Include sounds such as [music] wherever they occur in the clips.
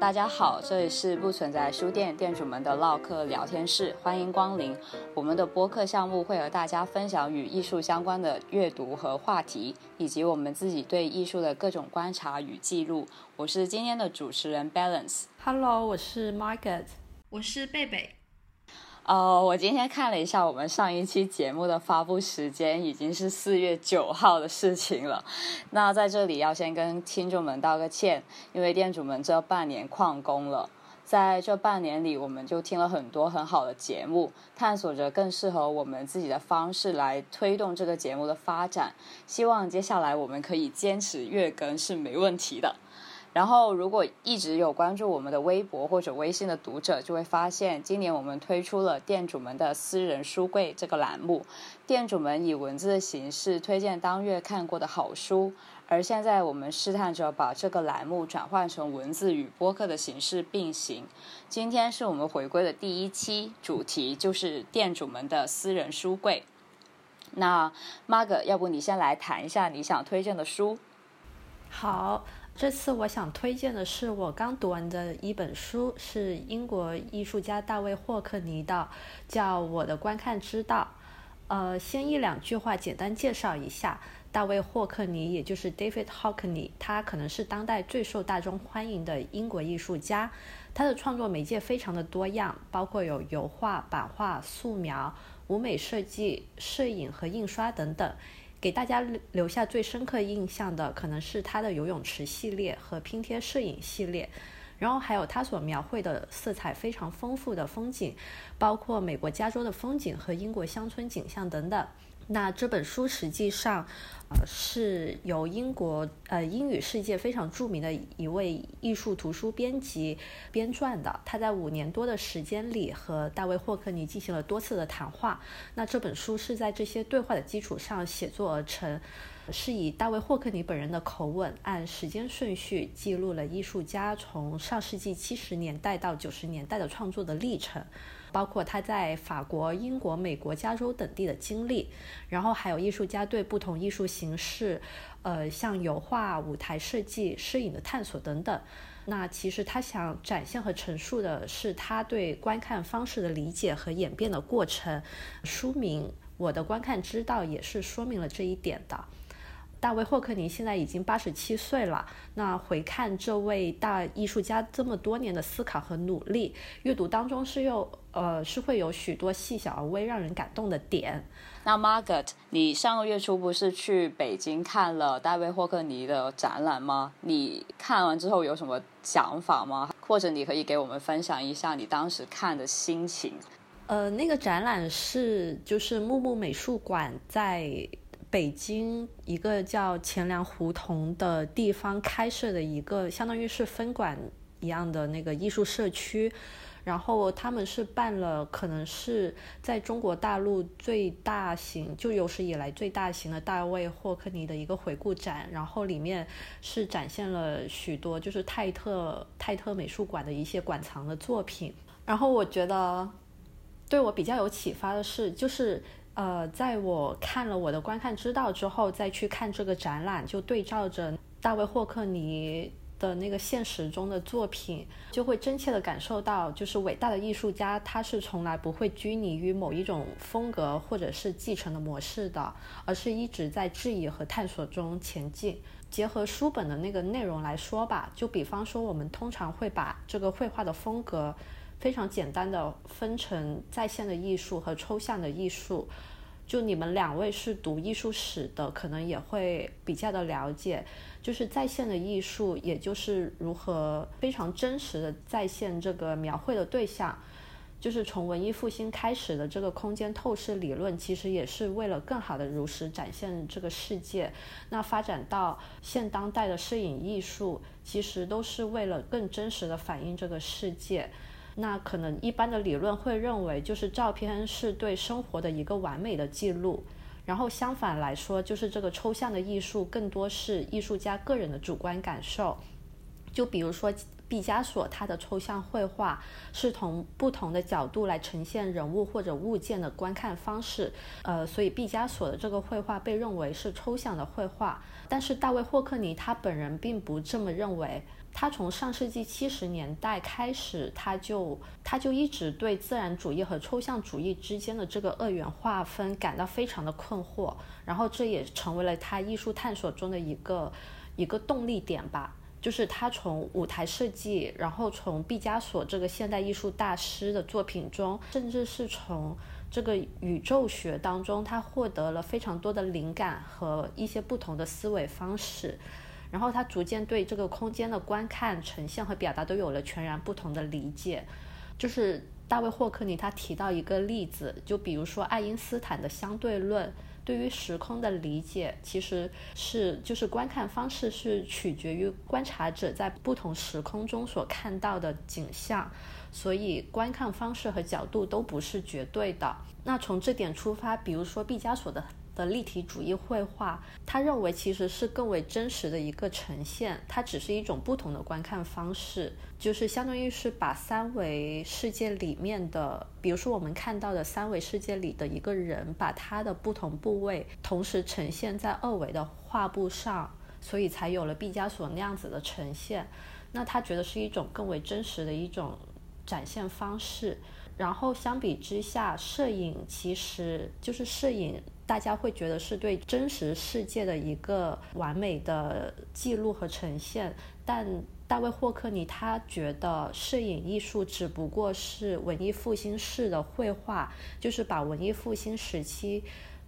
大家好，这里是不存在书店店主们的唠嗑聊天室，欢迎光临。我们的播客项目会和大家分享与艺术相关的阅读和话题，以及我们自己对艺术的各种观察与记录。我是今天的主持人 Balance。Hello，我是 Margaret，我是贝贝。呃，我今天看了一下我们上一期节目的发布时间，已经是四月九号的事情了。那在这里要先跟听众们道个歉，因为店主们这半年旷工了。在这半年里，我们就听了很多很好的节目，探索着更适合我们自己的方式来推动这个节目的发展。希望接下来我们可以坚持月更是没问题的。然后，如果一直有关注我们的微博或者微信的读者，就会发现，今年我们推出了店主们的私人书柜这个栏目。店主们以文字的形式推荐当月看过的好书，而现在我们试探着把这个栏目转换成文字与播客的形式并行。今天是我们回归的第一期，主题就是店主们的私人书柜。那 Mark，要不你先来谈一下你想推荐的书？好。这次我想推荐的是我刚读完的一本书，是英国艺术家大卫霍克尼的，叫《我的观看之道》。呃，先一两句话简单介绍一下，大卫霍克尼，也就是 David Hockney，他可能是当代最受大众欢迎的英国艺术家。他的创作媒介非常的多样，包括有油画、版画、素描、舞美设计、摄影和印刷等等。给大家留下最深刻印象的，可能是他的游泳池系列和拼贴摄影系列，然后还有他所描绘的色彩非常丰富的风景，包括美国加州的风景和英国乡村景象等等。那这本书实际上，呃，是由英国呃英语世界非常著名的一位艺术图书编辑编撰的。他在五年多的时间里和大卫霍克尼进行了多次的谈话。那这本书是在这些对话的基础上写作而成，是以大卫霍克尼本人的口吻，按时间顺序记录了艺术家从上世纪七十年代到九十年代的创作的历程。包括他在法国、英国、美国、加州等地的经历，然后还有艺术家对不同艺术形式，呃，像油画、舞台设计、摄影的探索等等。那其实他想展现和陈述的是他对观看方式的理解和演变的过程。书名《我的观看之道》也是说明了这一点的。大卫霍克尼现在已经八十七岁了。那回看这位大艺术家这么多年的思考和努力，阅读当中是有呃是会有许多细小而微让人感动的点。那 Margaret，你上个月初不是去北京看了大卫霍克尼的展览吗？你看完之后有什么想法吗？或者你可以给我们分享一下你当时看的心情？呃，那个展览是就是木木美术馆在。北京一个叫钱粮胡同的地方开设的一个，相当于是分馆一样的那个艺术社区，然后他们是办了可能是在中国大陆最大型，就有史以来最大型的大卫霍克尼的一个回顾展，然后里面是展现了许多就是泰特泰特美术馆的一些馆藏的作品，然后我觉得对我比较有启发的是，就是。呃，在我看了我的观看之道之后，再去看这个展览，就对照着大卫霍克尼的那个现实中的作品，就会真切的感受到，就是伟大的艺术家，他是从来不会拘泥于某一种风格或者是继承的模式的，而是一直在质疑和探索中前进。结合书本的那个内容来说吧，就比方说，我们通常会把这个绘画的风格。非常简单的分成在线的艺术和抽象的艺术，就你们两位是读艺术史的，可能也会比较的了解。就是在线的艺术，也就是如何非常真实的再现这个描绘的对象。就是从文艺复兴开始的这个空间透视理论，其实也是为了更好的如实展现这个世界。那发展到现当代的摄影艺术，其实都是为了更真实的反映这个世界。那可能一般的理论会认为，就是照片是对生活的一个完美的记录，然后相反来说，就是这个抽象的艺术更多是艺术家个人的主观感受。就比如说毕加索，他的抽象绘画是从不同的角度来呈现人物或者物件的观看方式，呃，所以毕加索的这个绘画被认为是抽象的绘画。但是大卫霍克尼他本人并不这么认为。他从上世纪七十年代开始，他就他就一直对自然主义和抽象主义之间的这个二元划分感到非常的困惑，然后这也成为了他艺术探索中的一个一个动力点吧。就是他从舞台设计，然后从毕加索这个现代艺术大师的作品中，甚至是从这个宇宙学当中，他获得了非常多的灵感和一些不同的思维方式。然后他逐渐对这个空间的观看、呈现和表达都有了全然不同的理解。就是大卫霍克尼他提到一个例子，就比如说爱因斯坦的相对论，对于时空的理解其实是就是观看方式是取决于观察者在不同时空中所看到的景象，所以观看方式和角度都不是绝对的。那从这点出发，比如说毕加索的。的立体主义绘画，他认为其实是更为真实的一个呈现，它只是一种不同的观看方式，就是相当于是把三维世界里面的，比如说我们看到的三维世界里的一个人，把他的不同部位同时呈现在二维的画布上，所以才有了毕加索那样子的呈现。那他觉得是一种更为真实的一种展现方式。然后相比之下，摄影其实就是摄影。大家会觉得是对真实世界的一个完美的记录和呈现，但大卫霍克尼他觉得摄影艺术只不过是文艺复兴式的绘画，就是把文艺复兴时期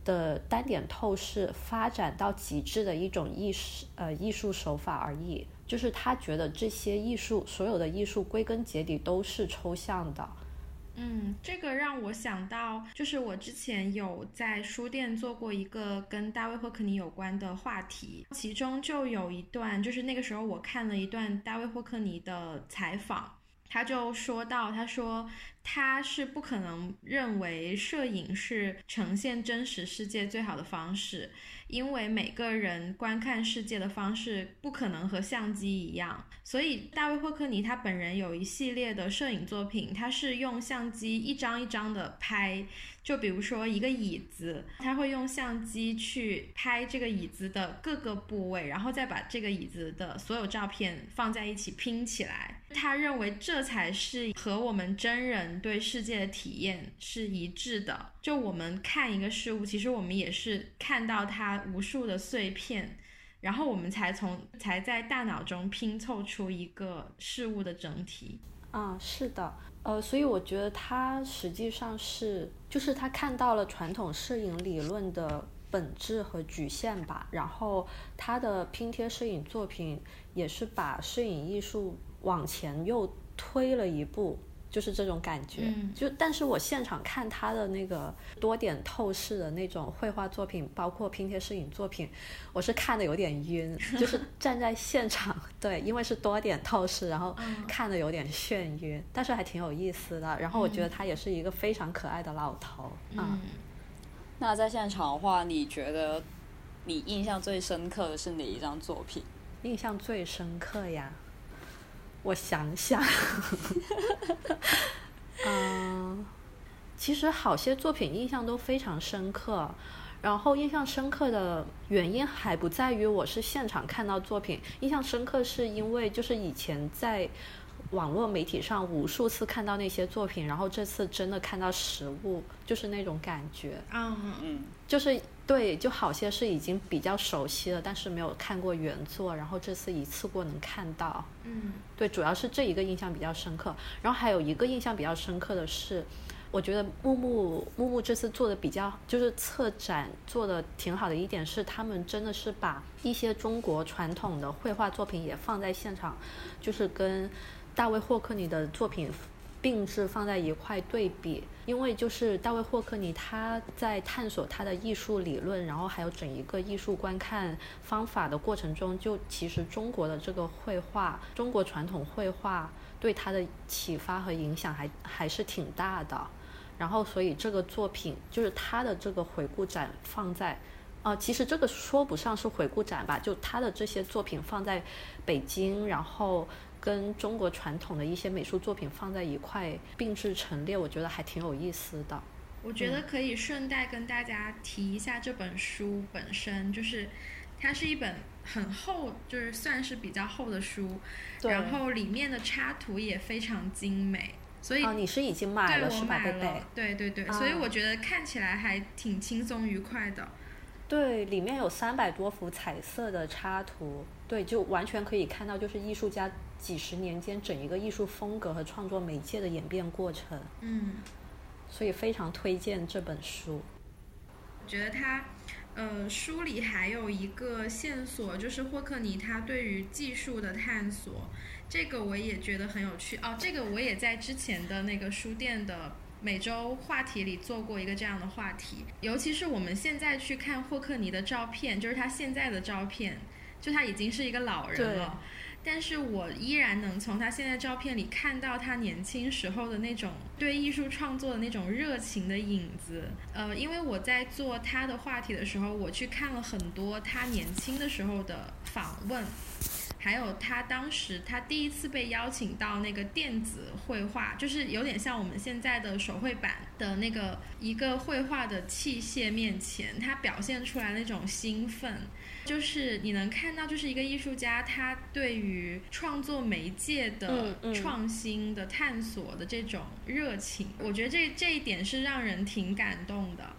的单点透视发展到极致的一种艺术呃艺术手法而已。就是他觉得这些艺术所有的艺术归根结底都是抽象的。嗯，这个让我想到，就是我之前有在书店做过一个跟大卫霍克尼有关的话题，其中就有一段，就是那个时候我看了一段大卫霍克尼的采访，他就说到，他说他是不可能认为摄影是呈现真实世界最好的方式。因为每个人观看世界的方式不可能和相机一样，所以大卫霍克尼他本人有一系列的摄影作品，他是用相机一张一张的拍。就比如说一个椅子，他会用相机去拍这个椅子的各个部位，然后再把这个椅子的所有照片放在一起拼起来。他认为这才是和我们真人对世界的体验是一致的。就我们看一个事物，其实我们也是看到它无数的碎片，然后我们才从才在大脑中拼凑出一个事物的整体。啊，是的。呃，所以我觉得它实际上是，就是他看到了传统摄影理论的本质和局限吧，然后他的拼贴摄影作品也是把摄影艺术往前又推了一步。就是这种感觉，就但是我现场看他的那个多点透视的那种绘画作品，包括拼贴摄影作品，我是看的有点晕，[laughs] 就是站在现场，对，因为是多点透视，然后看的有点眩晕，但是还挺有意思的。然后我觉得他也是一个非常可爱的老头。嗯，那在现场的话，你觉得你印象最深刻的是哪一张作品？印象最深刻呀？我想想，[laughs] 嗯，其实好些作品印象都非常深刻，然后印象深刻的原因还不在于我是现场看到作品，印象深刻是因为就是以前在网络媒体上无数次看到那些作品，然后这次真的看到实物，就是那种感觉，嗯嗯，就是。对，就好些是已经比较熟悉了，但是没有看过原作，然后这次一次过能看到。嗯，对，主要是这一个印象比较深刻。然后还有一个印象比较深刻的是，我觉得木木木木这次做的比较，就是策展做的挺好的一点是，他们真的是把一些中国传统的绘画作品也放在现场，就是跟大卫霍克尼的作品。并置放在一块对比，因为就是大卫霍克尼他在探索他的艺术理论，然后还有整一个艺术观看方法的过程中，就其实中国的这个绘画，中国传统绘画对他的启发和影响还还是挺大的。然后所以这个作品就是他的这个回顾展放在，呃，其实这个说不上是回顾展吧，就他的这些作品放在北京，然后。跟中国传统的一些美术作品放在一块并置陈列，我觉得还挺有意思的。我觉得可以顺带跟大家提一下这本书本身，就是它是一本很厚，就是算是比较厚的书，然后里面的插图也非常精美，所以啊，你是已经买了是吧，贝贝？，对对对，啊所以我觉得看起来还挺轻松愉快的。对，里面有三百多幅彩色的插图，对，就完全可以看到，就是艺术家几十年间整一个艺术风格和创作媒介的演变过程，嗯，所以非常推荐这本书。我觉得他，呃，书里还有一个线索，就是霍克尼他对于技术的探索，这个我也觉得很有趣哦。这个我也在之前的那个书店的每周话题里做过一个这样的话题，尤其是我们现在去看霍克尼的照片，就是他现在的照片，就他已经是一个老人了。但是我依然能从他现在照片里看到他年轻时候的那种对艺术创作的那种热情的影子。呃，因为我在做他的话题的时候，我去看了很多他年轻的时候的访问，还有他当时他第一次被邀请到那个电子绘画，就是有点像我们现在的手绘板的那个一个绘画的器械面前，他表现出来那种兴奋。就是你能看到，就是一个艺术家，他对于创作媒介的创新的探索的这种热情，我觉得这这一点是让人挺感动的。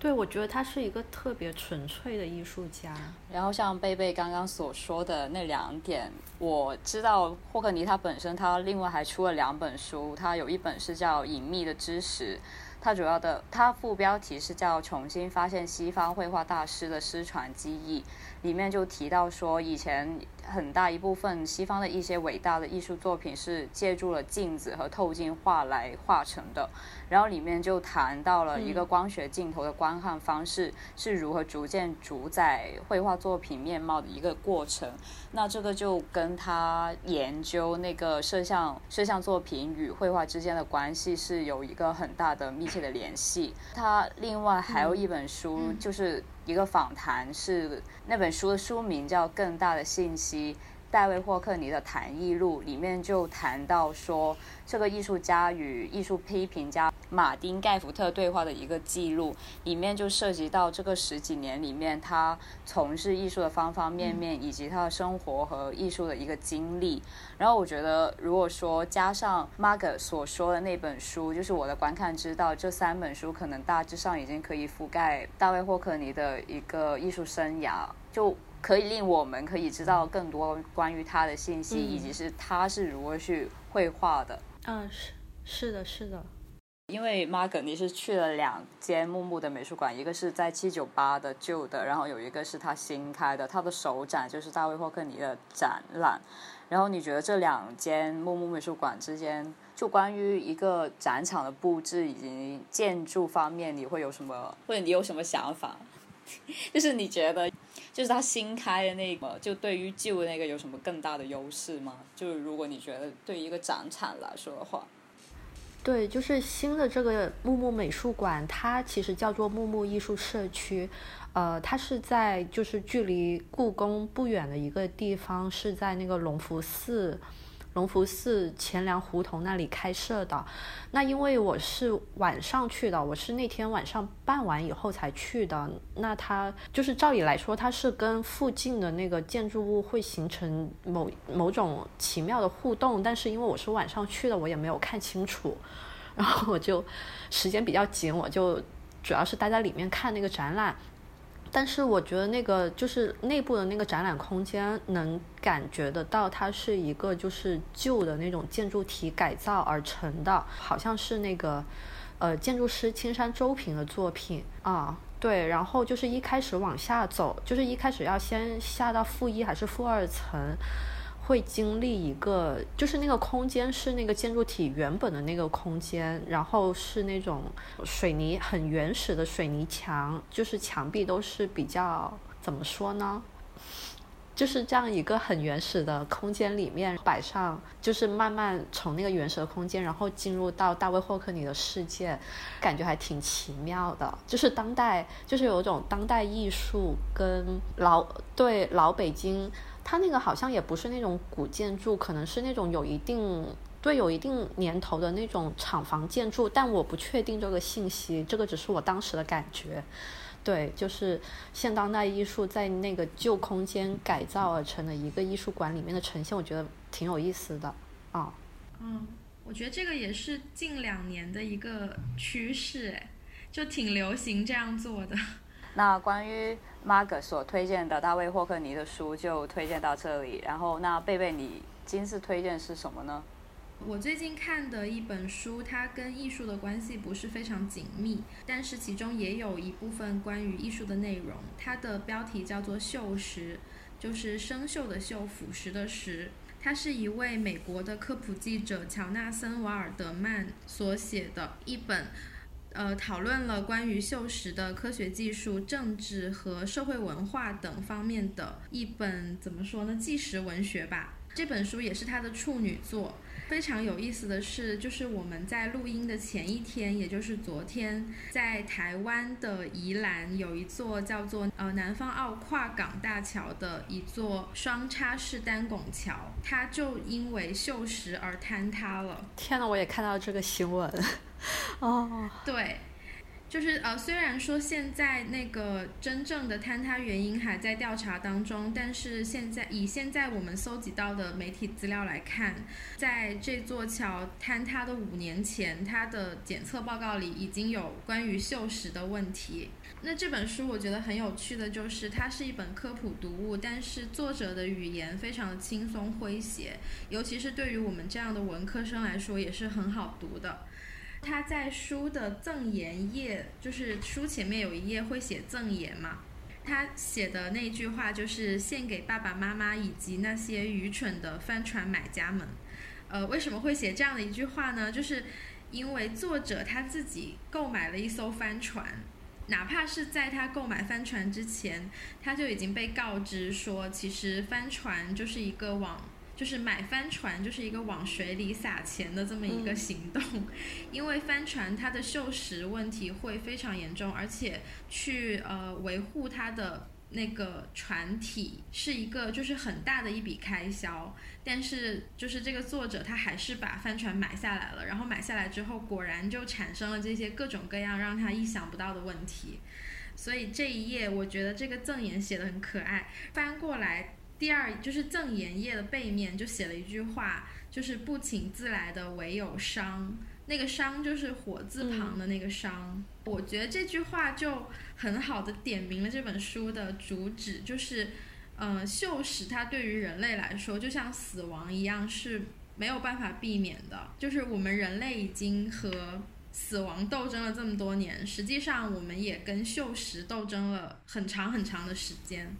对，我觉得他是一个特别纯粹的艺术家。然后像贝贝刚刚所说的那两点，我知道霍克尼他本身他另外还出了两本书，他有一本是叫《隐秘的知识》，他主要的他副标题是叫《重新发现西方绘画大师的失传记忆》，里面就提到说以前很大一部分西方的一些伟大的艺术作品是借助了镜子和透镜画来画成的。然后里面就谈到了一个光学镜头的观看方式是如何逐渐主宰绘画作品面貌的一个过程。那这个就跟他研究那个摄像摄像作品与绘画之间的关系是有一个很大的密切的联系。他另外还有一本书，嗯就是一个访谈，是那本书的书名叫《更大的信息》。戴维·霍克尼的谈艺录里面就谈到说，这个艺术家与艺术批评家马丁·盖福特对话的一个记录，里面就涉及到这个十几年里面他从事艺术的方方面面，以及他的生活和艺术的一个经历。然后我觉得，如果说加上 Margaret 所说的那本书，就是我的观看之道，这三本书可能大致上已经可以覆盖大卫·霍克尼的一个艺术生涯，就。可以令我们可以知道更多关于他的信息，嗯以及是他是如何去绘画的。嗯，是是的，是的。因为 Margaret 你是去了两间木木的美术馆，一个是在七九八的旧的，然后有一个是他新开的，他的首展就是大卫霍克尼的展览。然后你觉得这两间木木美术馆之间，就关于一个展场的布置以及建筑方面，你会有什么，或者你有什么想法？[laughs] 就是你觉得，就是他新开的那个，就对于旧的那个有什么更大的优势吗？就是如果你觉得对于一个展场来说的话。对，就是新的这个木木美术馆，它其实叫做木木艺术社区，呃，它是在就是距离故宫不远的一个地方，是在那个隆福寺。隆福寺前粮胡同那里开设的，那因为我是晚上去的，我是那天晚上办完以后才去的。那它就是照理来说，它是跟附近的那个建筑物会形成某某种奇妙的互动，但是因为我是晚上去的，我也没有看清楚，[laughs] 然后我就时间比较紧，我就主要是待在里面看那个展览。但是我觉得那个就是内部的那个展览空间，能感觉得到它是一个就是旧的那种建筑体改造而成的，好像是那个呃建筑师青山周平的作品啊。对，然后就是一开始往下走，就是一开始要先下到负一还是负二层。会经历一个，就是那个空间是那个建筑体原本的那个空间，然后是那种水泥很原始的水泥墙，就是墙壁都是比较怎么说呢？就是这样一个很原始的空间里面摆上，就是慢慢从那个原始的空间，然后进入到大卫霍克尼的世界，感觉还挺奇妙的。就是当代，就是有一种当代艺术跟老对老北京。它那个好像也不是那种古建筑，可能是那种有一定对有一定年头的那种厂房建筑，但我不确定这个信息，这个只是我当时的感觉。对，就是现当代艺术在那个旧空间改造而成的一个艺术馆里面的呈现，我觉得挺有意思的啊。嗯，我觉得这个也是近两年的一个趋势，哎，就挺流行这样做的。那关于 Mark 所推荐的大卫霍克尼的书就推荐到这里。然后，那贝贝，你今次推荐是什么呢？我最近看的一本书，它跟艺术的关系不是非常紧密，但是其中也有一部分关于艺术的内容。它的标题叫做《锈蚀》，就是生锈的锈，腐蚀的蚀。它是一位美国的科普记者乔纳森·瓦尔德曼所写的一本。呃，讨论了关于锈蚀的科学技术、政治和社会文化等方面的一本怎么说呢？纪实文学吧。这本书也是他的处女作。非常有意思的是，就是我们在录音的前一天，也就是昨天，在台湾的宜兰有一座叫做呃南方澳跨港大桥的一座双叉式单拱桥，它就因为锈蚀而坍塌了。天呐，我也看到这个新闻。[laughs] 哦，对，就是呃，虽然说现在那个真正的坍塌原因还在调查当中，但是现在以现在我们搜集到的媒体资料来看，在这座桥坍塌的五年前，它的检测报告里已经有关于锈蚀的问题。那这本书我觉得很有趣的就是，它是一本科普读物，但是作者的语言非常的轻松诙谐，尤其是对于我们这样的文科生来说，也是很好读的。他在书的赠言页，就是书前面有一页会写赠言嘛。他写的那句话就是献给爸爸妈妈以及那些愚蠢的帆船买家们。呃，为什么会写这样的一句话呢？就是因为作者他自己购买了一艘帆船，哪怕是在他购买帆船之前，他就已经被告知说，其实帆船就是一个往。就是买帆船就是一个往水里撒钱的这么一个行动，因为帆船它的锈蚀问题会非常严重，而且去呃维护它的那个船体是一个就是很大的一笔开销。但是就是这个作者他还是把帆船买下来了，然后买下来之后果然就产生了这些各种各样让他意想不到的问题。所以这一页我觉得这个赠言写的很可爱，翻过来。第二就是赠言页的背面就写了一句话，就是不请自来的唯有伤，那个伤就是火字旁的那个伤。我觉得这句话就很好的点明了这本书的主旨，就是，呃，锈蚀它对于人类来说就像死亡一样是没有办法避免的，就是我们人类已经和死亡斗争了这么多年，实际上我们也跟锈蚀斗争了很长很长的时间。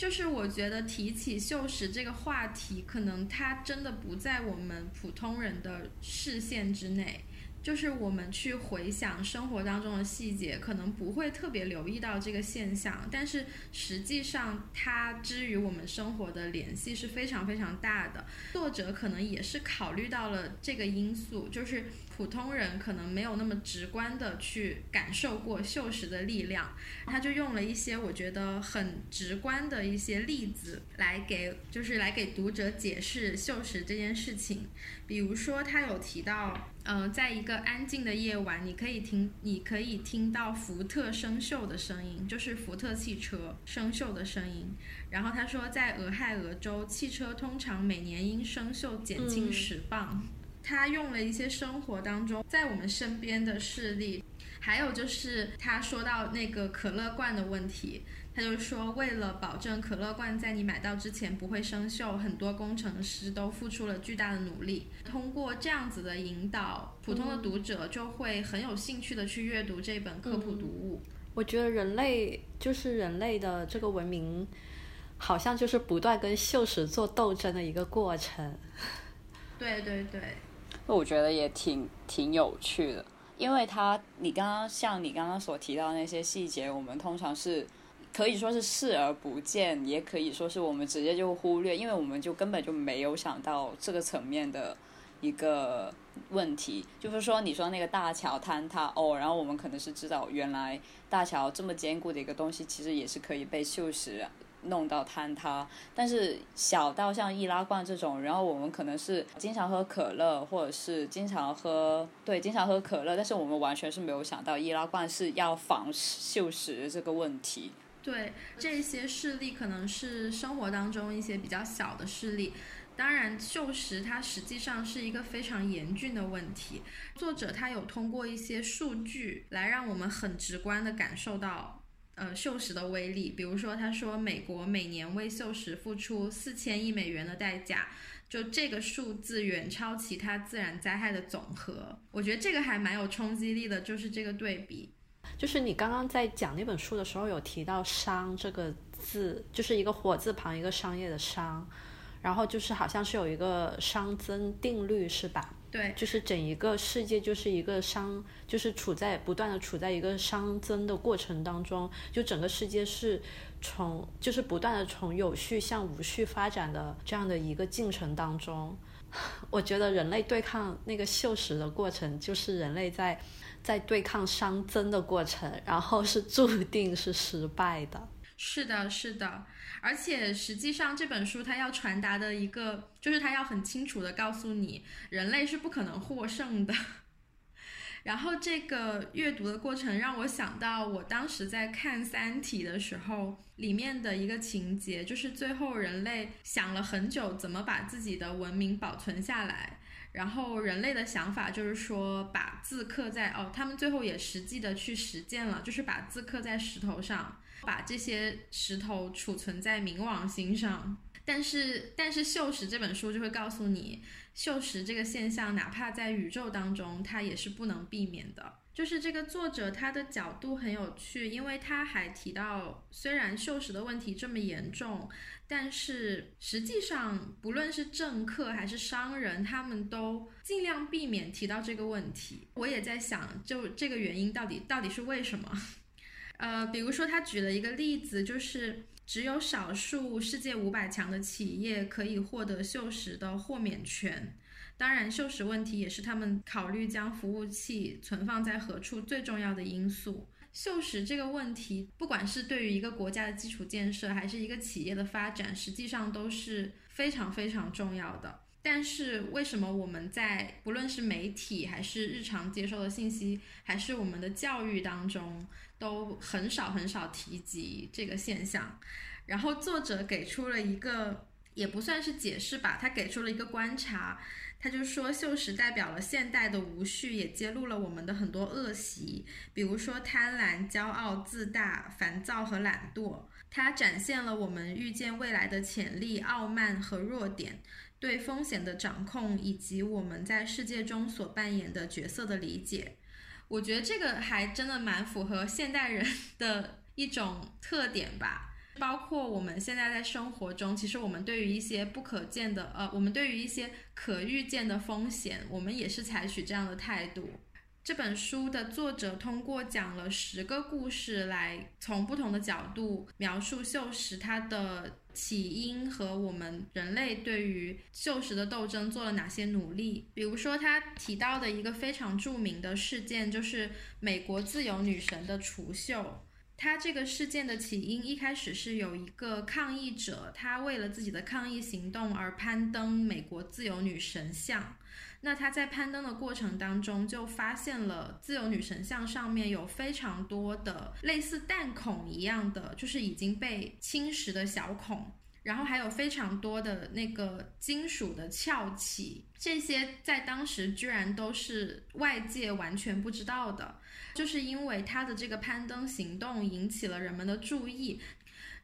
就是我觉得提起锈蚀这个话题，可能它真的不在我们普通人的视线之内。就是我们去回想生活当中的细节，可能不会特别留意到这个现象，但是实际上它之于我们生活的联系是非常非常大的。作者可能也是考虑到了这个因素，就是普通人可能没有那么直观的去感受过锈蚀的力量，他就用了一些我觉得很直观的一些例子来给，就是来给读者解释锈蚀这件事情。比如说，他有提到。嗯，在一个安静的夜晚，你可以听，你可以听到福特生锈的声音，就是福特汽车生锈的声音。然后他说，在俄亥俄州，汽车通常每年因生锈减轻十磅。他用了一些生活当中在我们身边的事例，还有就是他说到那个可乐罐的问题。他就说，为了保证可乐罐在你买到之前不会生锈，很多工程师都付出了巨大的努力。通过这样子的引导，普通的读者就会很有兴趣的去阅读这本科普读物。我觉得人类就是人类的这个文明，好像就是不断跟锈蚀做斗争的一个过程。对 [laughs] 对对，那我觉得也挺挺有趣的，因为他你刚刚像你刚刚所提到那些细节，我们通常是。可以说是视而不见，也可以说是我们直接就忽略，因为我们就根本就没有想到这个层面的一个问题。就是说，你说那个大桥坍塌哦，然后我们可能是知道，原来大桥这么坚固的一个东西，其实也是可以被锈蚀弄到坍塌。但是小到像易拉罐这种，然后我们可能是经常喝可乐，或者是经常喝对经常喝可乐，但是我们完全是没有想到易拉罐是要防锈蚀这个问题。对这些事例，可能是生活当中一些比较小的事例。当然，锈蚀它实际上是一个非常严峻的问题。作者他有通过一些数据来让我们很直观的感受到，呃，锈蚀的威力。比如说，他说美国每年为锈蚀付出四千亿美元的代价，就这个数字远超其他自然灾害的总和。我觉得这个还蛮有冲击力的，就是这个对比。就是你刚刚在讲那本书的时候有提到“商”这个字，就是一个火字旁一个商业的“商”。然后就是好像是有一个熵增定律，是吧？对，就是整一个世界就是一个熵，就是处在不断的处在一个熵增的过程当中，就整个世界是从就是不断的从有序向无序发展的这样的一个进程当中。[laughs] 我觉得人类对抗那个锈蚀的过程，就是人类在在对抗熵增的过程，然后是注定是失败的。是的，是的。而且实际上这本书它要传达的一个，就是它要很清楚的告诉你，人类是不可能获胜的。[laughs] 然后这个阅读的过程让我想到，我当时在看《三体》的时候，里面的一个情节，就是最后人类想了很久怎么把自己的文明保存下来。然后人类的想法就是说，把字刻在哦，他们最后也实际的去实践了，就是把字刻在石头上。把这些石头储存在冥王星上，但是但是锈蚀这本书就会告诉你，锈蚀这个现象哪怕在宇宙当中，它也是不能避免的。就是这个作者他的角度很有趣，因为他还提到，虽然锈蚀的问题这么严重，但是实际上不论是政客还是商人，他们都尽量避免提到这个问题。我也在想，就这个原因到底到底是为什么？呃，比如说他举了一个例子，就是只有少数世界五百强的企业可以获得锈蚀的豁免权。当然，锈蚀问题也是他们考虑将服务器存放在何处最重要的因素。锈蚀这个问题，不管是对于一个国家的基础建设，还是一个企业的发展，实际上都是非常非常重要的。但是为什么我们在不论是媒体，还是日常接受的信息，还是我们的教育当中，都很少很少提及这个现象？然后作者给出了一个，也不算是解释吧，他给出了一个观察，他就说锈蚀代表了现代的无序，也揭露了我们的很多恶习，比如说贪婪、骄傲、自大、烦躁和懒惰。它展现了我们预见未来的潜力、傲慢和弱点。对风险的掌控，以及我们在世界中所扮演的角色的理解，我觉得这个还真的蛮符合现代人的一种特点吧。包括我们现在在生活中，其实我们对于一些不可见的，呃，我们对于一些可预见的风险，我们也是采取这样的态度。这本书的作者通过讲了十个故事，来从不同的角度描述锈蚀它的。起因和我们人类对于锈蚀的斗争做了哪些努力？比如说，他提到的一个非常著名的事件，就是美国自由女神的除锈。他这个事件的起因一开始是有一个抗议者，他为了自己的抗议行动而攀登美国自由女神像。那他在攀登的过程当中，就发现了自由女神像上面有非常多的类似弹孔一样的，就是已经被侵蚀的小孔，然后还有非常多的那个金属的翘起，这些在当时居然都是外界完全不知道的，就是因为他的这个攀登行动引起了人们的注意。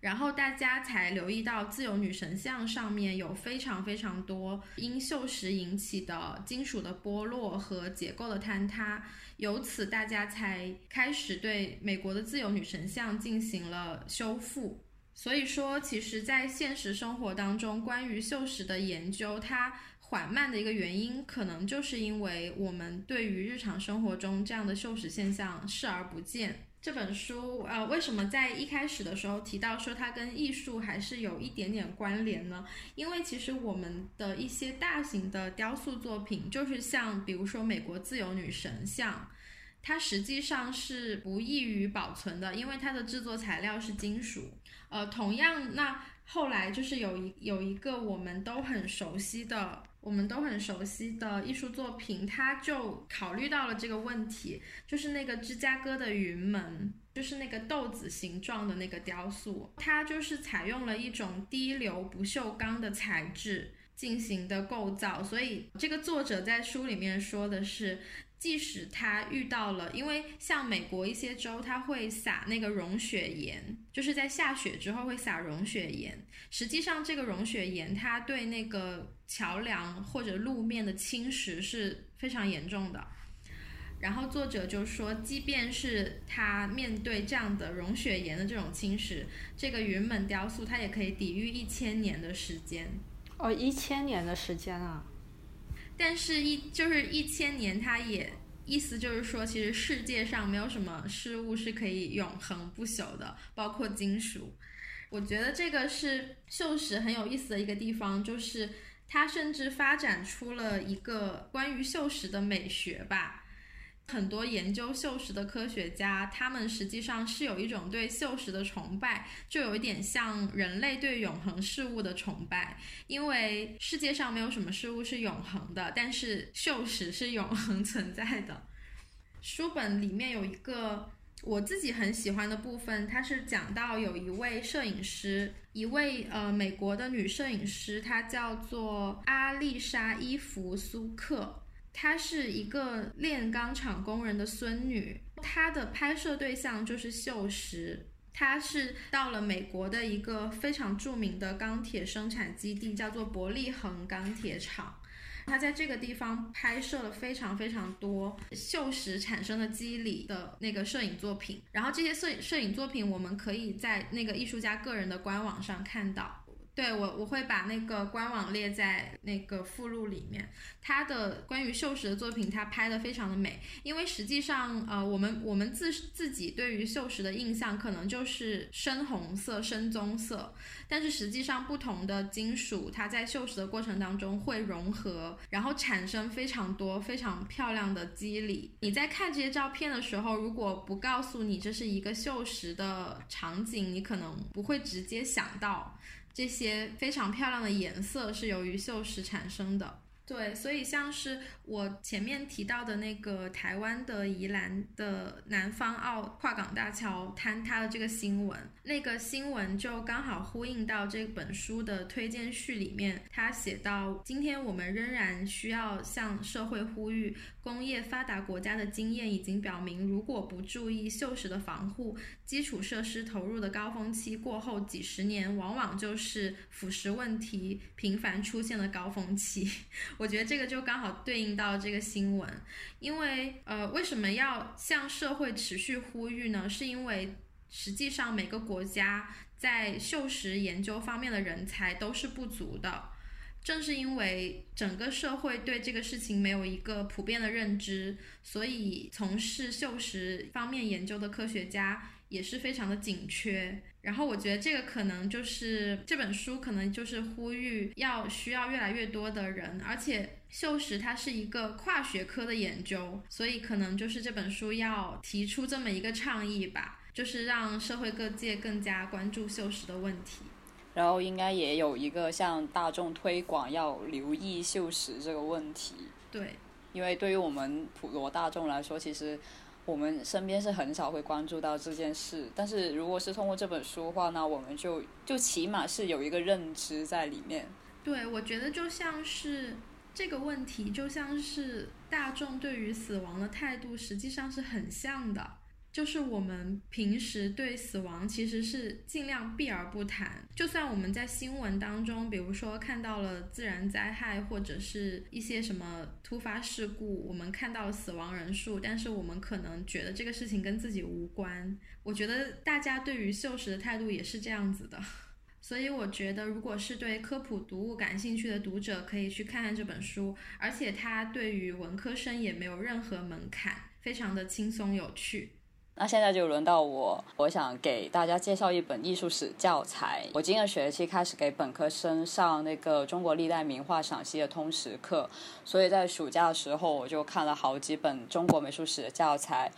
然后大家才留意到自由女神像上面有非常非常多因锈蚀引起的金属的剥落和结构的坍塌，由此大家才开始对美国的自由女神像进行了修复。所以说，其实，在现实生活当中，关于锈蚀的研究，它缓慢的一个原因，可能就是因为我们对于日常生活中这样的锈蚀现象视而不见。这本书，呃，为什么在一开始的时候提到说它跟艺术还是有一点点关联呢？因为其实我们的一些大型的雕塑作品，就是像比如说美国自由女神像。它实际上是不易于保存的，因为它的制作材料是金属。呃，同样，那后来就是有一有一个我们都很熟悉的，我们都很熟悉的艺术作品，它就考虑到了这个问题，就是那个芝加哥的云门。就是那个豆子形状的那个雕塑，它就是采用了一种低流不锈钢的材质进行的构造，所以这个作者在书里面说的是，即使他遇到了，因为像美国一些州，他会撒那个融雪盐，就是在下雪之后会撒融雪盐，实际上这个融雪盐它对那个桥梁或者路面的侵蚀是非常严重的。然后作者就说，即便是他面对这样的融雪岩的这种侵蚀，这个云门雕塑它也可以抵御一千年的时间。哦，一千年的时间啊！但是，一就是一千年，它也意思就是说，其实世界上没有什么事物是可以永恒不朽的，包括金属。我觉得这个是锈蚀很有意思的一个地方，就是它甚至发展出了一个关于锈蚀的美学吧。很多研究锈蚀的科学家，他们实际上是有一种对锈蚀的崇拜，就有一点像人类对永恒事物的崇拜。因为世界上没有什么事物是永恒的，但是锈蚀是永恒存在的。书本里面有一个我自己很喜欢的部分，它是讲到有一位摄影师，一位呃美国的女摄影师，她叫做阿丽莎伊芙苏克。她是一个炼钢厂工人的孙女，她的拍摄对象就是锈蚀。她是到了美国的一个非常著名的钢铁生产基地，叫做伯利恒钢铁厂。她在这个地方拍摄了非常非常多锈蚀产生的机理的那个摄影作品。然后这些摄摄影作品，我们可以在那个艺术家个人的官网上看到。对我，我会把那个官网列在那个附录里面。他的关于锈蚀的作品，他拍的非常的美。因为实际上，呃，我们我们自自己对于锈蚀的印象可能就是深红色、深棕色，但是实际上不同的金属，它在锈蚀的过程当中会融合，然后产生非常多非常漂亮的肌理。你在看这些照片的时候，如果不告诉你这是一个锈蚀的场景，你可能不会直接想到。这些非常漂亮的颜色是由于锈蚀产生的。对，所以像是我前面提到的那个台湾的宜兰的南方澳跨港大桥坍塌的这个新闻，那个新闻就刚好呼应到这本书的推荐序里面，他写到：今天我们仍然需要向社会呼吁，工业发达国家的经验已经表明，如果不注意锈蚀的防护，基础设施投入的高峰期过后几十年，往往就是腐蚀问题频繁出现的高峰期。我觉得这个就刚好对应到这个新闻，因为呃，为什么要向社会持续呼吁呢？是因为实际上每个国家在锈蚀研究方面的人才都是不足的，正是因为整个社会对这个事情没有一个普遍的认知，所以从事锈蚀方面研究的科学家也是非常的紧缺。然后我觉得这个可能就是这本书可能就是呼吁要需要越来越多的人，而且锈蚀它是一个跨学科的研究，所以可能就是这本书要提出这么一个倡议吧，就是让社会各界更加关注锈蚀的问题。然后应该也有一个向大众推广要留意锈蚀这个问题。对，因为对于我们普罗大众来说，其实。我们身边是很少会关注到这件事，但是如果是通过这本书的话，那我们就就起码是有一个认知在里面。对，我觉得就像是这个问题，就像是大众对于死亡的态度，实际上是很像的。就是我们平时对死亡其实是尽量避而不谈，就算我们在新闻当中，比如说看到了自然灾害或者是一些什么突发事故，我们看到了死亡人数，但是我们可能觉得这个事情跟自己无关。我觉得大家对于锈蚀的态度也是这样子的，所以我觉得如果是对科普读物感兴趣的读者，可以去看看这本书，而且它对于文科生也没有任何门槛，非常的轻松有趣。那现在就轮到我，我想给大家介绍一本艺术史教材。我今个学期开始给本科生上那个中国历代名画赏析的通识课，所以在暑假的时候我就看了好几本中国美术史的教材，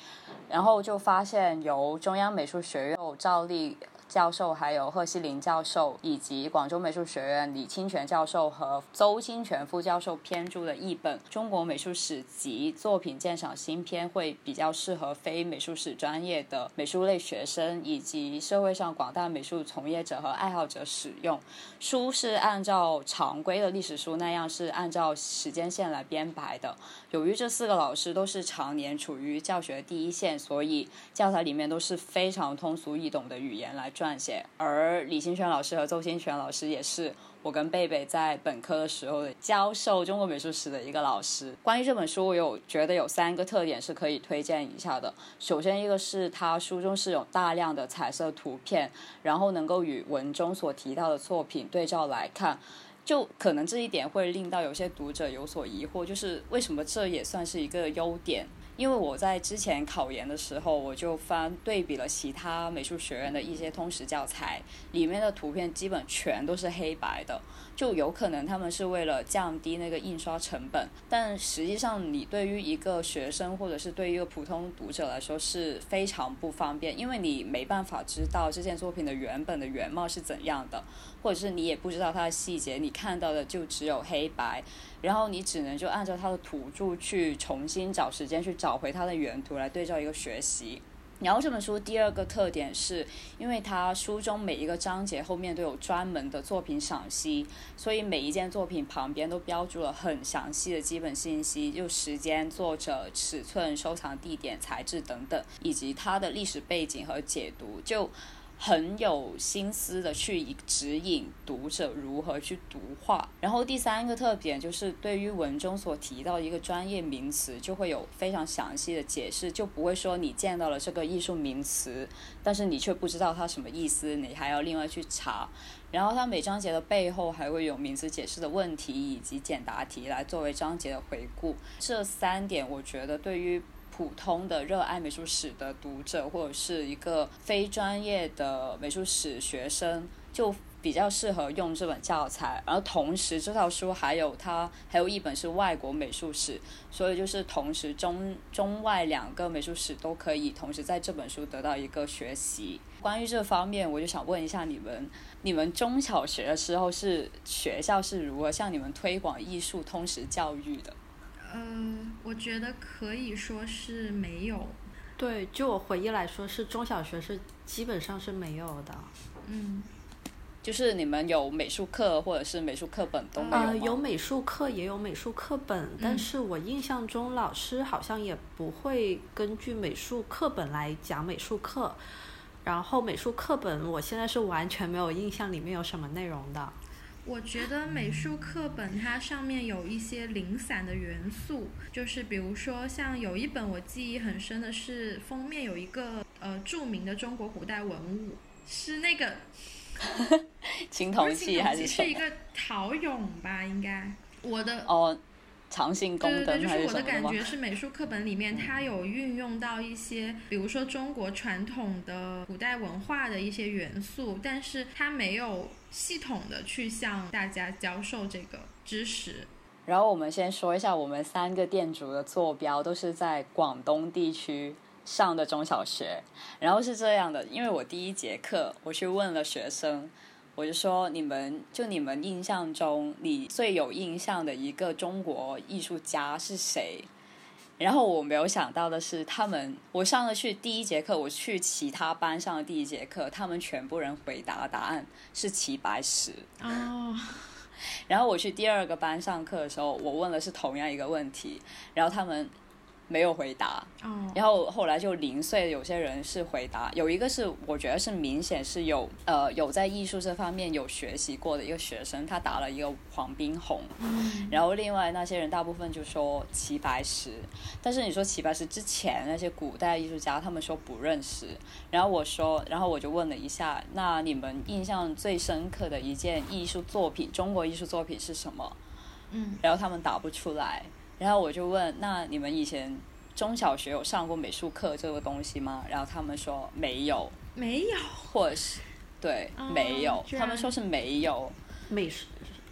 然后就发现由中央美术学院赵丽。教授，还有贺西林教授，以及广州美术学院李清泉教授和邹清泉副教授编著的一本《中国美术史及作品鉴赏新篇》，会比较适合非美术史专业的美术类学生以及社会上广大美术从业者和爱好者使用。书是按照常规的历史书那样，是按照时间线来编排的。由于这四个老师都是常年处于教学第一线，所以教材里面都是非常通俗易懂的语言来。撰写，而李新泉老师和邹新泉老师也是我跟贝贝在本科的时候教授中国美术史的一个老师。关于这本书，我有觉得有三个特点是可以推荐一下的。首先，一个是他书中是有大量的彩色图片，然后能够与文中所提到的作品对照来看，就可能这一点会令到有些读者有所疑惑，就是为什么这也算是一个优点？因为我在之前考研的时候，我就翻对比了其他美术学院的一些通识教材，里面的图片基本全都是黑白的。就有可能他们是为了降低那个印刷成本，但实际上你对于一个学生或者是对于一个普通读者来说是非常不方便，因为你没办法知道这件作品的原本的原貌是怎样的，或者是你也不知道它的细节，你看到的就只有黑白，然后你只能就按照它的图注去重新找时间去找回它的原图来对照一个学习。然后这本书第二个特点是，因为它书中每一个章节后面都有专门的作品赏析，所以每一件作品旁边都标注了很详细的基本信息，就时间、作者、尺寸、收藏地点、材质等等，以及它的历史背景和解读就。很有心思的去指引读者如何去读画，然后第三个特点就是对于文中所提到一个专业名词，就会有非常详细的解释，就不会说你见到了这个艺术名词，但是你却不知道它什么意思，你还要另外去查。然后它每章节的背后还会有名词解释的问题以及简答题来作为章节的回顾。这三点我觉得对于。普通的热爱美术史的读者，或者是一个非专业的美术史学生，就比较适合用这本教材。然后同时，这套书还有它还有一本是外国美术史，所以就是同时中中外两个美术史都可以同时在这本书得到一个学习。关于这方面，我就想问一下你们：你们中小学的时候是学校是如何向你们推广艺术通识教育的？嗯，我觉得可以说是没有。对，就我回忆来说，是中小学是基本上是没有的。嗯，就是你们有美术课或者是美术课本都没有呃，有美术课也有美术课本，但是我印象中老师好像也不会根据美术课本来讲美术课。然后美术课本，我现在是完全没有印象里面有什么内容的。我觉得美术课本它上面有一些零散的元素，就是比如说像有一本我记忆很深的是封面有一个呃著名的中国古代文物，是那个 [laughs] 青铜器还是是一个陶俑吧？应该我的哦。长信宫对对对，就是我的感觉是美术课本里面它有运用到一些，比如说中国传统的古代文化的一些元素，但是它没有系统的去向大家教授这个知识。然后我们先说一下，我们三个店主的坐标都是在广东地区上的中小学。然后是这样的，因为我第一节课我去问了学生。我就说，你们就你们印象中，你最有印象的一个中国艺术家是谁？然后我没有想到的是，他们我上了去第一节课，我去其他班上的第一节课，他们全部人回答答案是齐白石。哦。然后我去第二个班上课的时候，我问的是同样一个问题，然后他们。没有回答，然后后来就零碎，有些人是回答，有一个是我觉得是明显是有呃有在艺术这方面有学习过的一个学生，他答了一个黄宾虹，然后另外那些人大部分就说齐白石，但是你说齐白石之前那些古代艺术家，他们说不认识，然后我说，然后我就问了一下，那你们印象最深刻的一件艺术作品，中国艺术作品是什么？嗯，然后他们答不出来。然后我就问，那你们以前中小学有上过美术课这个东西吗？然后他们说没有，没有，或者是对哦没有，他们说是没有。美术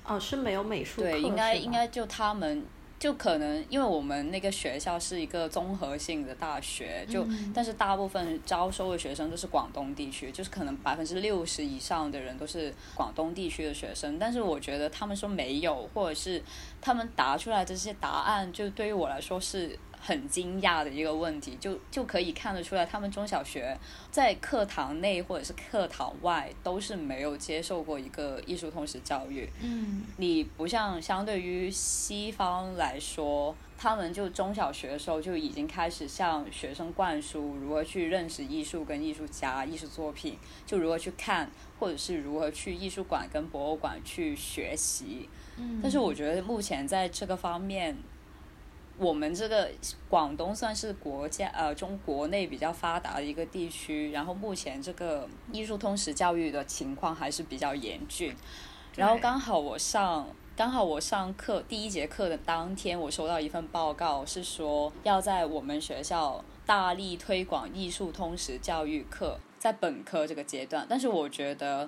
哦是没有美术课对，应该应该就他们就可能，因为我们那个学校是一个综合性的大学，就、嗯但是大部分招收的学生都是广东地区，就是可能百分之六十以上的人都是广东地区的学生。但是我觉得他们说没有，或者是他们答出来的这些答案，就对于我来说是。很惊讶的一个问题，就就可以看得出来，他们中小学在课堂内或者是课堂外都是没有接受过一个艺术通识教育。嗯你不像相对于西方来说，他们就中小学的时候就已经开始向学生灌输如何去认识艺术跟艺术家、艺术作品，就如何去看，或者是如何去艺术馆跟博物馆去学习。嗯，但是我觉得目前在这个方面，我们这个广东算是国家呃中国内比较发达的一个地区，然后目前这个艺术通识教育的情况还是比较严峻。然后刚好我上刚好我上课第一节课的当天，我收到一份报告，是说要在我们学校大力推广艺术通识教育课，在本科这个阶段。但是我觉得，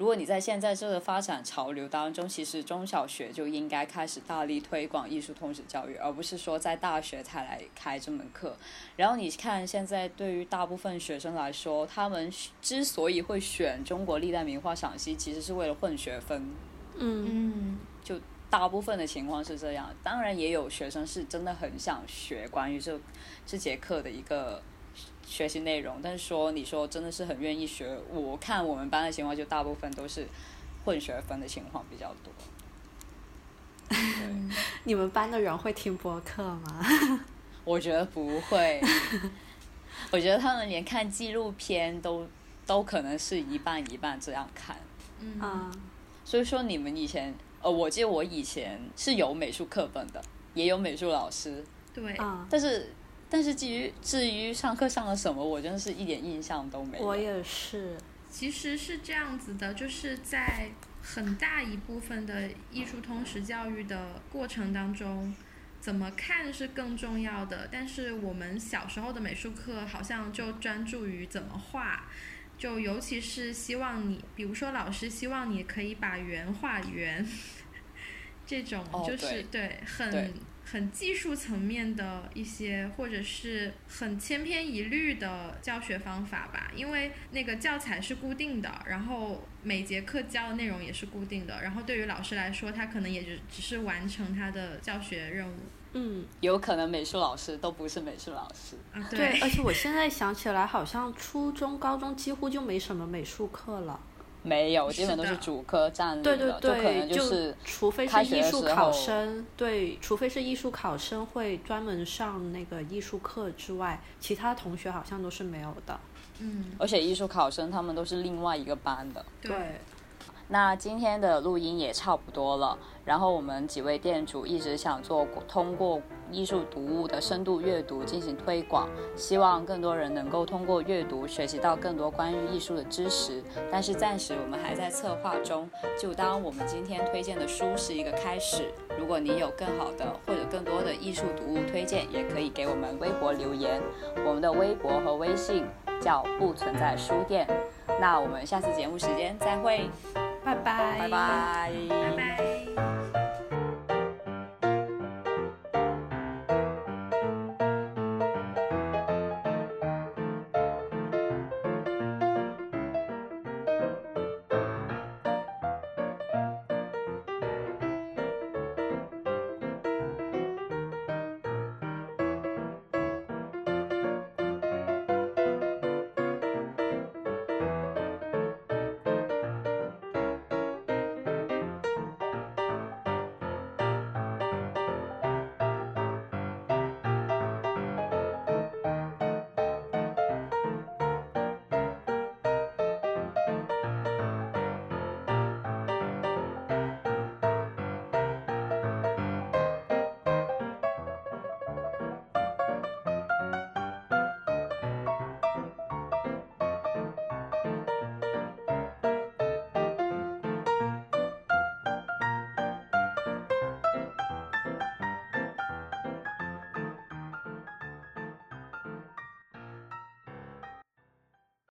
如果你在现在这个发展潮流当中，其实中小学就应该开始大力推广艺术通识教育，而不是说在大学才来开这门课。然后你看，现在对于大部分学生来说，他们之所以会选中国历代名画赏析，其实是为了混学分。嗯就大部分的情况是这样，当然也有学生是真的很想学关于这这节课的一个学习内容，但是说你说真的是很愿意学，我看我们班的情况就大部分都是混学分的情况比较多。[laughs] 你们班的人会听播客吗？[laughs] 我觉得不会，[laughs] 我觉得他们连看纪录片都都可能是一半一半这样看。嗯啊，所以说你们以前，呃，我记得我以前是有美术课本的，也有美术老师，对，啊，但是但是至于至于上课上了什么，我真的是一点印象都没有。我也是，其实是这样子的，就是在很大一部分的艺术通识教育的过程当中，怎么看是更重要的。但是我们小时候的美术课好像就专注于怎么画，就尤其是希望你，比如说老师希望你可以把圆画圆，[laughs] 这种哦就是、对很对很技术层面的一些，或者是很千篇一律的教学方法吧。因为那个教材是固定的，然后每节课教的内容也是固定的，然后对于老师来说，他可能也只只是完成他的教学任务嗯，有可能美术老师都不是美术老师。啊。对，而且我现在想起来，好像初中、高中几乎就没什么美术课了。没有，基本都是主科占领对对的，就可能对，就是除非是艺术考生，对，除非是艺术考生会专门上那个艺术课之外，其他同学好像都是没有的。嗯，而且艺术考生他们都是另外一个班的。对，那今天的录音也差不多了，然后我们几位店主一直想做通过艺术读物的深度阅读进行推广，希望更多人能够通过阅读学习到更多关于艺术的知识。但是暂时我们还在策划中，就当我们今天推荐的书是一个开始。如果你有更好的或者更多的艺术读物推荐，也可以给我们微博留言，我们的微博和微信叫不存在书店。那我们下次节目时间再会。拜拜，拜拜，